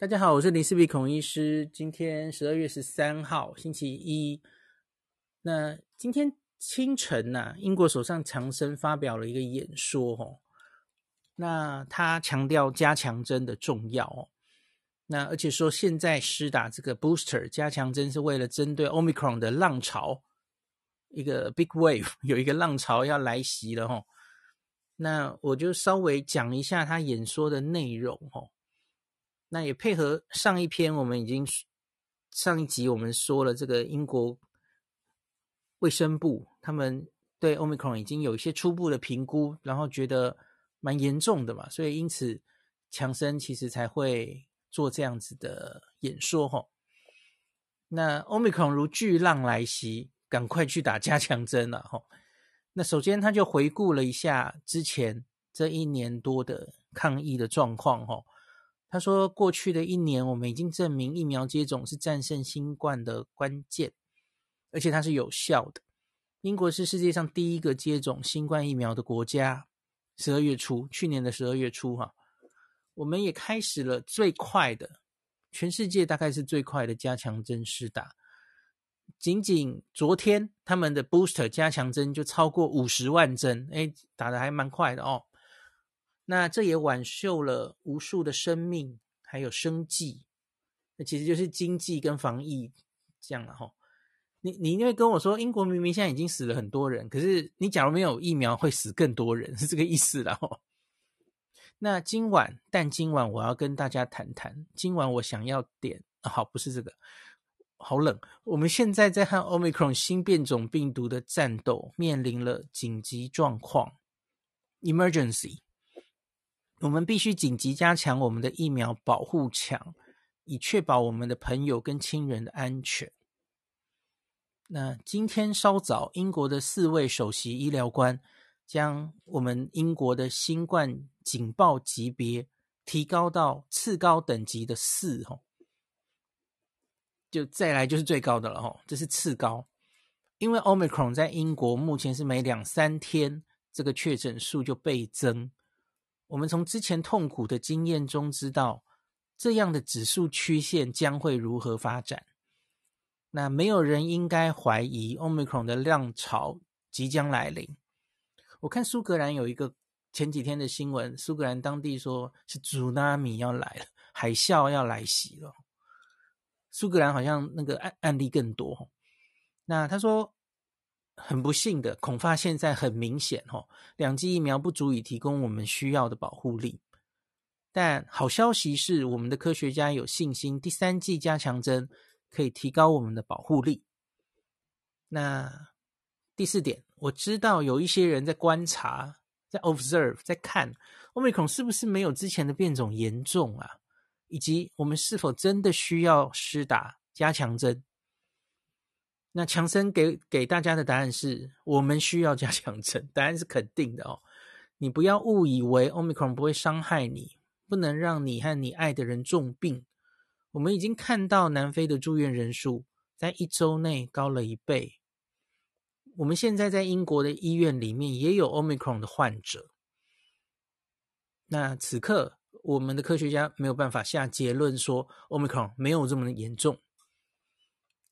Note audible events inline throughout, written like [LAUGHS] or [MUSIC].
大家好，我是林氏璧孔医师。今天十二月十三号，星期一。那今天清晨呐、英国首相强生发表了一个演说，哦。那他强调加强针的重要，哦。那而且说，现在施打这个 booster 加强针是为了针对 Omicron 的浪潮，一个 big wave [LAUGHS] 有一个浪潮要来袭了，哦。那我就稍微讲一下他演说的内容，哦。那也配合上一篇，我们已经上一集我们说了，这个英国卫生部他们对 Omicron 已经有一些初步的评估，然后觉得蛮严重的嘛，所以因此强生其实才会做这样子的演说吼。那 Omicron 如巨浪来袭，赶快去打加强针了吼。那首先他就回顾了一下之前这一年多的抗疫的状况吼。他说：“过去的一年，我们已经证明疫苗接种是战胜新冠的关键，而且它是有效的。英国是世界上第一个接种新冠疫苗的国家。十二月初，去年的十二月初，哈，我们也开始了最快的，全世界大概是最快的加强针施打。仅仅昨天，他们的 booster 加强针就超过五十万针，哎，打的还蛮快的哦。”那这也挽救了无数的生命，还有生计，那其实就是经济跟防疫这样了哈。你你因为跟我说，英国明明现在已经死了很多人，可是你假如没有疫苗，会死更多人，[LAUGHS] 是这个意思了哈。那今晚，但今晚我要跟大家谈谈，今晚我想要点，好，不是这个，好冷。我们现在在和 Omicron 新变种病毒的战斗，面临了紧急状况，Emergency。我们必须紧急加强我们的疫苗保护墙，以确保我们的朋友跟亲人的安全。那今天稍早，英国的四位首席医疗官将我们英国的新冠警报级别提高到次高等级的四，吼，就再来就是最高的了，吼，这是次高，因为 Omicron 在英国目前是每两三天这个确诊数就倍增。我们从之前痛苦的经验中知道，这样的指数曲线将会如何发展。那没有人应该怀疑 Omicron 的浪潮即将来临。我看苏格兰有一个前几天的新闻，苏格兰当地说是 Tsunami 要来了，海啸要来袭了。苏格兰好像那个案案例更多。那他说。很不幸的，恐怕现在很明显，吼，两剂疫苗不足以提供我们需要的保护力。但好消息是，我们的科学家有信心，第三剂加强针可以提高我们的保护力。那第四点，我知道有一些人在观察，在 observe，在看 Omicron 是不是没有之前的变种严重啊，以及我们是否真的需要施打加强针。那强生给给大家的答案是我们需要加强针，答案是肯定的哦。你不要误以为 Omicron 不会伤害你，不能让你和你爱的人重病。我们已经看到南非的住院人数在一周内高了一倍。我们现在在英国的医院里面也有 Omicron 的患者。那此刻我们的科学家没有办法下结论说 Omicron 没有这么严重，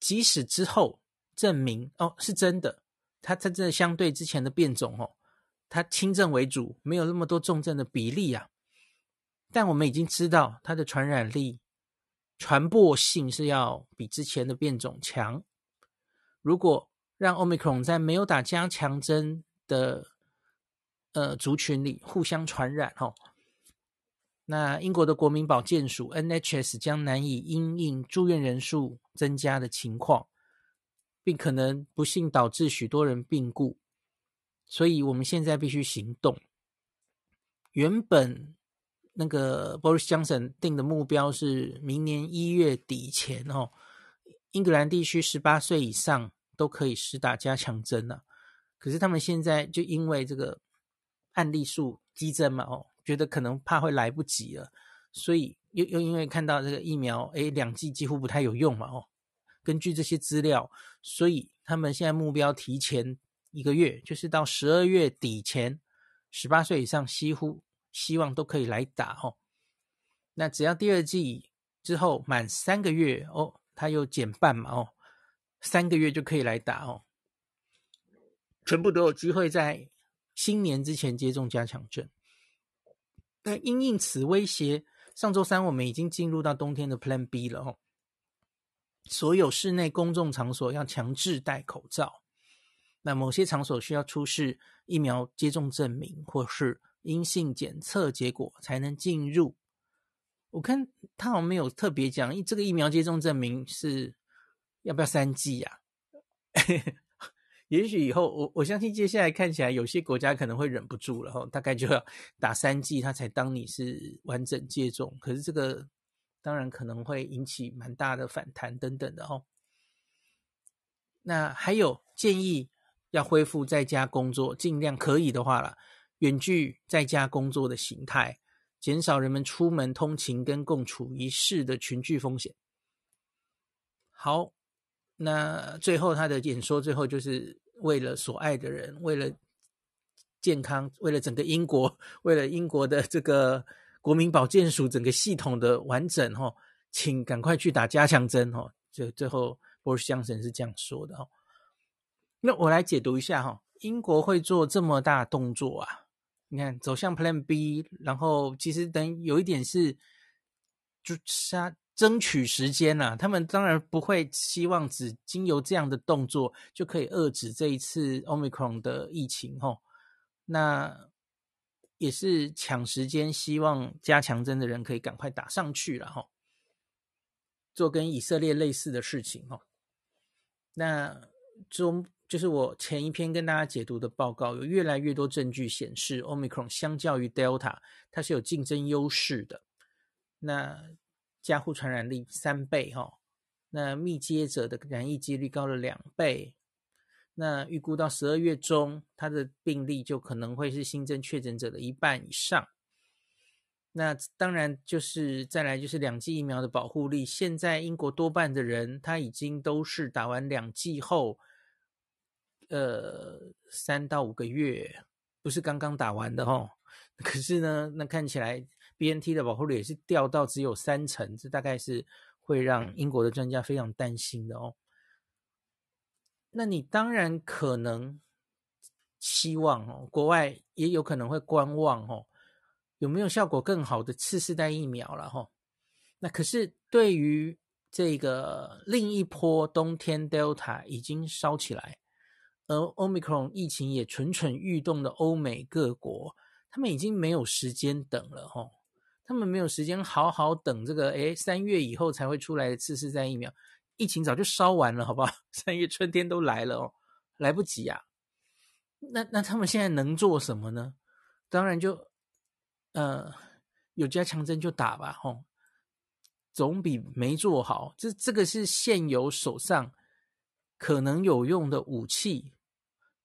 即使之后。证明哦，是真的，它它真的相对之前的变种哦，它轻症为主，没有那么多重症的比例啊。但我们已经知道它的传染力、传播性是要比之前的变种强。如果让 Omicron 在没有打加强针的呃族群里互相传染哦，那英国的国民保健署 NHS 将难以因应住院人数增加的情况。并可能不幸导致许多人病故，所以我们现在必须行动。原本那个 Boris Johnson 定的目标是明年一月底前哦，英格兰地区十八岁以上都可以施打加强针了。可是他们现在就因为这个案例数激增嘛，哦，觉得可能怕会来不及了，所以又又因为看到这个疫苗，诶，两剂几乎不太有用嘛，哦。根据这些资料，所以他们现在目标提前一个月，就是到十二月底前，十八岁以上几乎希望都可以来打哦。那只要第二季之后满三个月哦，它又减半嘛哦，三个月就可以来打哦，全部都有机会在新年之前接种加强针。那因应此威胁，上周三我们已经进入到冬天的 Plan B 了哦。所有室内公众场所要强制戴口罩，那某些场所需要出示疫苗接种证明或是阴性检测结果才能进入。我看他好像没有特别讲，这个疫苗接种证明是要不要三剂啊？[LAUGHS] 也许以后我我相信接下来看起来有些国家可能会忍不住了哈，大概就要打三剂，他才当你是完整接种。可是这个。当然可能会引起蛮大的反弹等等的哦。那还有建议要恢复在家工作，尽量可以的话啦，远距在家工作的形态，减少人们出门通勤跟共处一室的群聚风险。好，那最后他的演说最后就是为了所爱的人，为了健康，为了整个英国，为了英国的这个。国民保健署整个系统的完整哈，请赶快去打加强针哈。就最后波士强森是这样说的哈。那我来解读一下哈，英国会做这么大动作啊？你看走向 Plan B，然后其实等有一点是就杀争取时间呐。他们当然不会希望只经由这样的动作就可以遏制这一次 Omicron 的疫情哈。那。也是抢时间，希望加强针的人可以赶快打上去了哈，做跟以色列类似的事情哈。那中就是我前一篇跟大家解读的报告，有越来越多证据显示，Omicron 相较于 Delta，它是有竞争优势的。那加护传染力三倍哈，那密接者的染疫几率高了两倍。那预估到十二月中，它的病例就可能会是新增确诊者的一半以上。那当然就是再来就是两剂疫苗的保护力。现在英国多半的人他已经都是打完两剂后，呃，三到五个月，不是刚刚打完的哦。[LAUGHS] 可是呢，那看起来 BNT 的保护率也是掉到只有三成，这大概是会让英国的专家非常担心的哦。那你当然可能希望哦，国外也有可能会观望哦，有没有效果更好的次世代疫苗了哈？那可是对于这个另一波冬天 Delta 已经烧起来，而 Omicron 疫情也蠢蠢欲动的欧美各国，他们已经没有时间等了哈，他们没有时间好好等这个诶，三月以后才会出来的次世代疫苗。疫情早就烧完了，好不好？[LAUGHS] 三月春天都来了哦，来不及啊。那那他们现在能做什么呢？当然就，呃，有加强针就打吧，吼，总比没做好。这这个是现有手上可能有用的武器，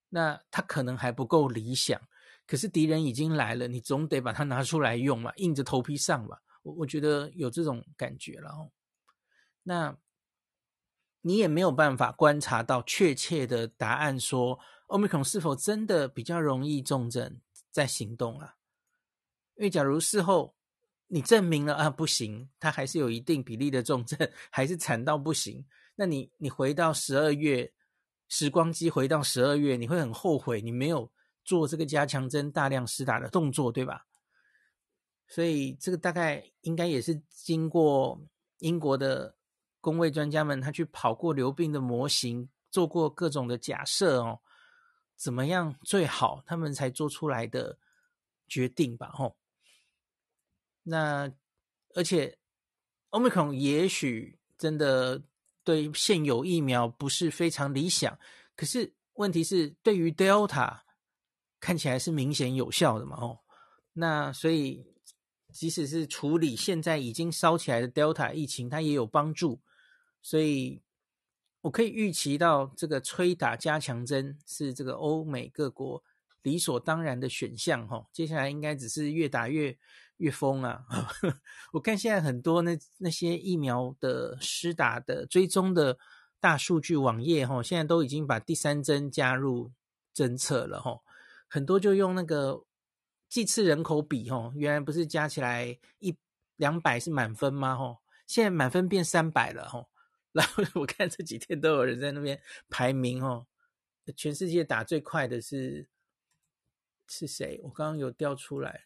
那它可能还不够理想，可是敌人已经来了，你总得把它拿出来用嘛，硬着头皮上吧。我我觉得有这种感觉了哦。那。你也没有办法观察到确切的答案，说 Omicron 是否真的比较容易重症在行动啊？因为假如事后你证明了啊不行，它还是有一定比例的重症，还是惨到不行，那你你回到十二月，时光机回到十二月，你会很后悔你没有做这个加强针大量施打的动作，对吧？所以这个大概应该也是经过英国的。公卫专家们，他去跑过流病的模型，做过各种的假设哦，怎么样最好，他们才做出来的决定吧？吼，那而且，Omicron 也许真的对现有疫苗不是非常理想，可是问题是，对于 Delta 看起来是明显有效的嘛？哦，那所以，即使是处理现在已经烧起来的 Delta 疫情，它也有帮助。所以，我可以预期到，这个催打加强针是这个欧美各国理所当然的选项。哈，接下来应该只是越打越越疯啊！[LAUGHS] 我看现在很多那那些疫苗的施打的追踪的大数据网页，哈，现在都已经把第三针加入侦测了。哈，很多就用那个计次人口比，哈，原来不是加起来一两百是满分吗？哈。现在满分变三百了吼。然后 [LAUGHS] 我看这几天都有人在那边排名哦，全世界打最快的是是谁？我刚刚有调出来。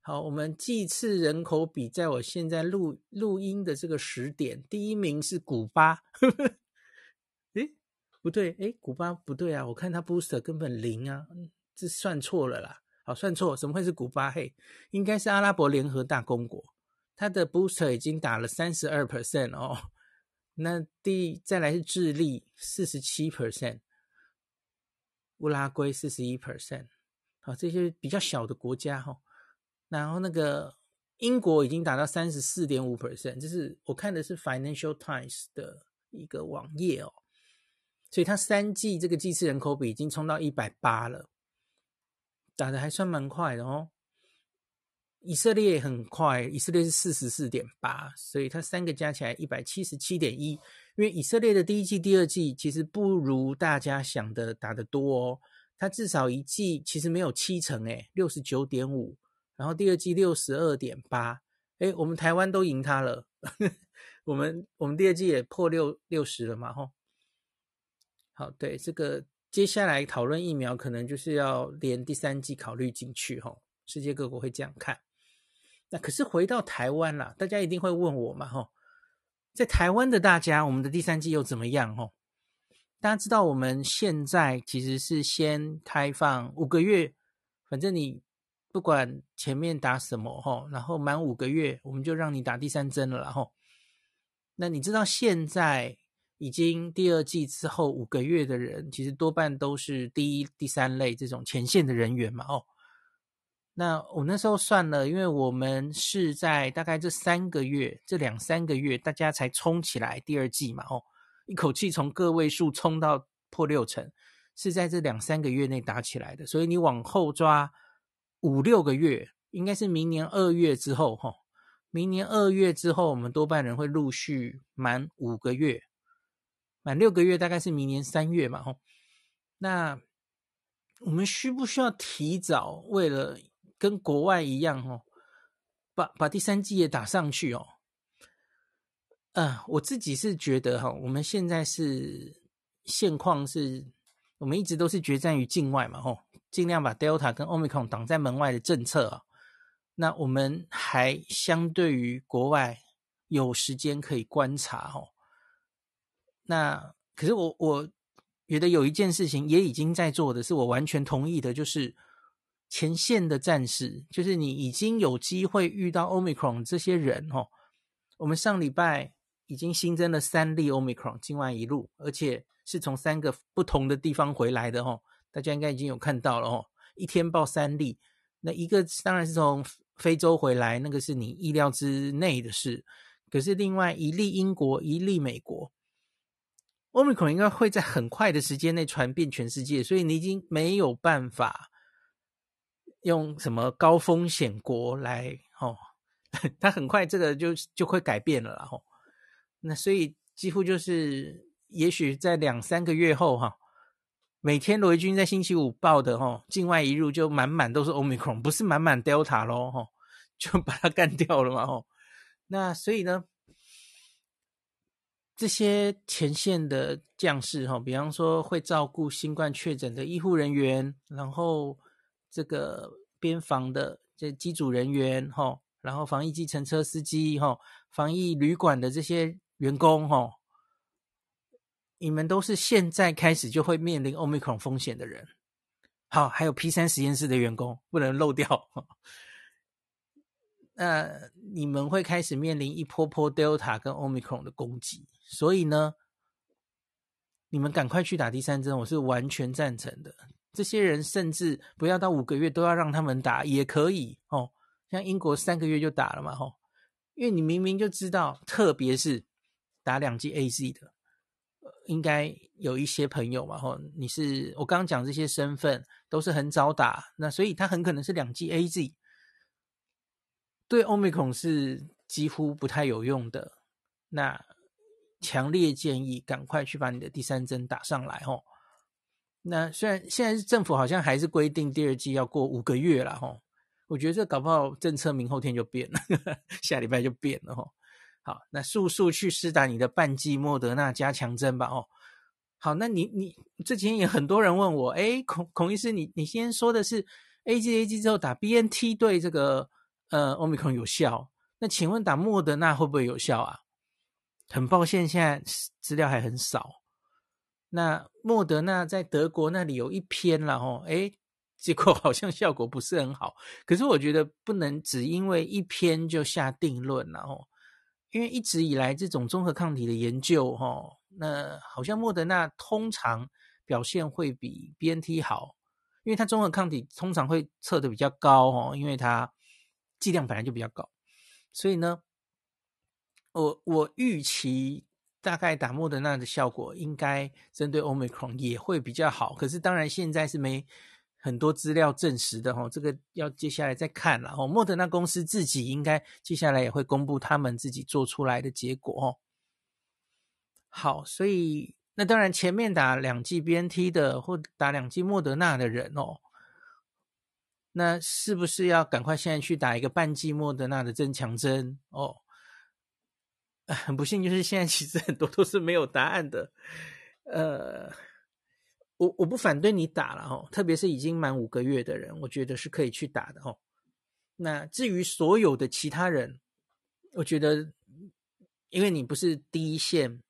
好，我们计次人口比，在我现在录录音的这个时点，第一名是古巴。[LAUGHS] 诶，不对，诶，古巴不对啊，我看他 booster 根本零啊，这算错了啦。好，算错，怎么会是古巴？嘿，应该是阿拉伯联合大公国，他的 booster 已经打了三十二 percent 哦。那第再来是智利四十七 percent，乌拉圭四十一 percent，好，这些比较小的国家哈。然后那个英国已经达到三十四点五 percent，就是我看的是 Financial Times 的一个网页哦。所以它三剂这个剂次人口比已经冲到一百八了，打得还算蛮快的哦。以色列很快，以色列是四十四点八，所以它三个加起来一百七十七点一。因为以色列的第一季、第二季其实不如大家想的打得多哦，它至少一季其实没有七成诶，六十九点五，然后第二季六十二点八，诶，我们台湾都赢它了，[LAUGHS] 我们我们第二季也破六六十了嘛吼。好，对这个接下来讨论疫苗，可能就是要连第三季考虑进去吼，世界各国会这样看。那可是回到台湾啦，大家一定会问我嘛，吼，在台湾的大家，我们的第三季又怎么样？吼，大家知道我们现在其实是先开放五个月，反正你不管前面打什么，吼，然后满五个月，我们就让你打第三针了，然后，那你知道现在已经第二季之后五个月的人，其实多半都是第一、第三类这种前线的人员嘛，哦。那我那时候算了，因为我们是在大概这三个月，这两三个月，大家才冲起来第二季嘛，哦，一口气从个位数冲到破六成，是在这两三个月内打起来的。所以你往后抓五六个月，应该是明年二月之后，哈，明年二月之后，我们多半人会陆续满五个月，满六个月大概是明年三月嘛，吼。那我们需不需要提早为了？跟国外一样哦，把把第三季也打上去哦。嗯，我自己是觉得哈，我们现在是现况是，我们一直都是决战于境外嘛，吼，尽量把 Delta 跟 Omicron 挡在门外的政策啊。那我们还相对于国外有时间可以观察哦。那可是我我觉得有一件事情也已经在做的是，我完全同意的，就是。前线的战士，就是你已经有机会遇到 Omicron 这些人哦。我们上礼拜已经新增了三例 Omicron 境外一路，而且是从三个不同的地方回来的哦。大家应该已经有看到了哦，一天报三例。那一个当然是从非洲回来，那个是你意料之内的事。可是另外一例英国，一例美国，Omicron 应该会在很快的时间内传遍全世界，所以你已经没有办法。用什么高风险国来哦？[LAUGHS] 他很快这个就就会改变了啦吼。那所以几乎就是，也许在两三个月后哈，每天罗军在星期五报的哦，境外移入就满满都是 Omicron，不是满满 Delta 咯哈，[LAUGHS] 就把它干掉了嘛吼。那所以呢，这些前线的将士哈，比方说会照顾新冠确诊的医护人员，然后。这个边防的这机组人员哈，然后防疫计程车司机哈，防疫旅馆的这些员工哈，你们都是现在开始就会面临 Omicron 风险的人。好，还有 P 三实验室的员工不能漏掉。那你们会开始面临一波波 Delta 跟 Omicron 的攻击，所以呢，你们赶快去打第三针，我是完全赞成的。这些人甚至不要到五个月都要让他们打也可以哦，像英国三个月就打了嘛吼，因为你明明就知道，特别是打两剂 AZ 的，应该有一些朋友嘛吼，你是我刚刚讲这些身份都是很早打，那所以他很可能是两剂 AZ，对 Omicron 是几乎不太有用的，那强烈建议赶快去把你的第三针打上来吼。那虽然现在政府好像还是规定第二剂要过五个月了哈，我觉得这搞不好政策明后天就变了，呵 [LAUGHS] 呵下礼拜就变了哈。好，那速速去施打你的半剂莫德纳加强针吧。哦，好，那你你这几天也很多人问我，诶，孔孔医师，你你先说的是 A G A G 之后打 B N T 对这个呃 Omicron 有效，那请问打莫德纳会不会有效啊？很抱歉，现在资料还很少。那莫德纳在德国那里有一篇了哦，诶，结果好像效果不是很好。可是我觉得不能只因为一篇就下定论了哦。因为一直以来这种综合抗体的研究，哈，那好像莫德纳通常表现会比 BNT 好，因为它综合抗体通常会测得比较高，哦，因为它剂量本来就比较高，所以呢，我我预期大概打莫德纳的效果应该针对 Omicron 也会比较好，可是当然现在是没。很多资料证实的哈，这个要接下来再看了哈。莫德纳公司自己应该接下来也会公布他们自己做出来的结果哦。好，所以那当然前面打两剂 BNT 的或打两剂莫德纳的人哦，那是不是要赶快现在去打一个半剂莫德纳的增强针哦？很 [LAUGHS] 不幸，就是现在其实很多都是没有答案的，呃。我我不反对你打了哦，特别是已经满五个月的人，我觉得是可以去打的哦。那至于所有的其他人，我觉得，因为你不是第一线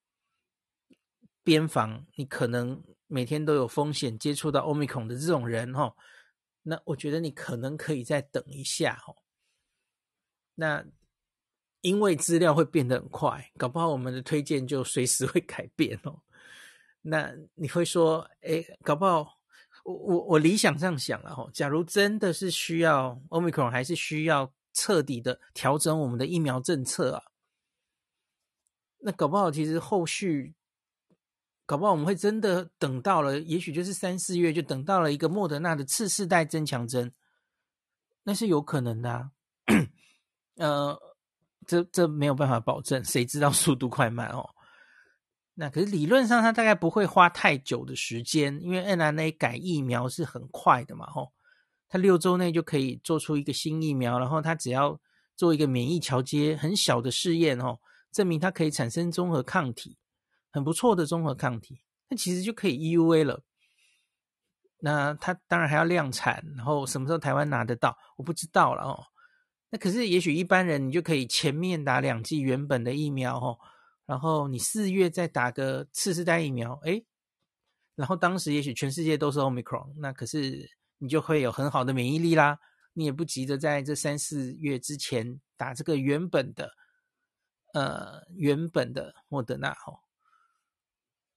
边防，你可能每天都有风险接触到欧米孔的这种人哦，那我觉得你可能可以再等一下哦。那因为资料会变得很快，搞不好我们的推荐就随时会改变哦。[LAUGHS] 那你会说，哎，搞不好，我我我理想上想了哈，假如真的是需要 Omicron，还是需要彻底的调整我们的疫苗政策啊？那搞不好，其实后续，搞不好我们会真的等到了，也许就是三四月就等到了一个莫德纳的次世代增强针，那是有可能的啊。[COUGHS] 呃，这这没有办法保证，谁知道速度快慢哦？那可是理论上，它大概不会花太久的时间，因为 mRNA 改疫苗是很快的嘛，吼，它六周内就可以做出一个新疫苗，然后它只要做一个免疫桥接很小的试验，吼，证明它可以产生综合抗体，很不错的综合抗体，那其实就可以 EUA 了。那它当然还要量产，然后什么时候台湾拿得到，我不知道了哦。那可是也许一般人你就可以前面打两剂原本的疫苗，吼。然后你四月再打个次世代疫苗，诶，然后当时也许全世界都是 Omicron，那可是你就会有很好的免疫力啦。你也不急着在这三四月之前打这个原本的，呃，原本的莫德纳吼。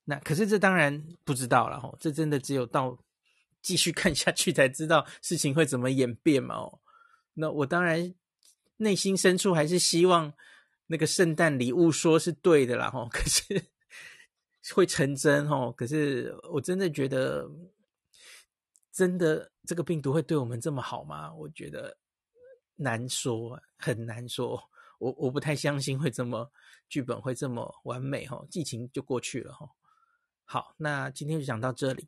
那可是这当然不知道了吼，这真的只有到继续看下去才知道事情会怎么演变嘛哦。那我当然内心深处还是希望。那个圣诞礼物说是对的啦，吼，[LAUGHS] 可是会成真，吼，可是我真的觉得，真的这个病毒会对我们这么好吗？我觉得难说，很难说，我我不太相信会这么剧本会这么完美，吼，剧情就过去了，吼。好，那今天就讲到这里。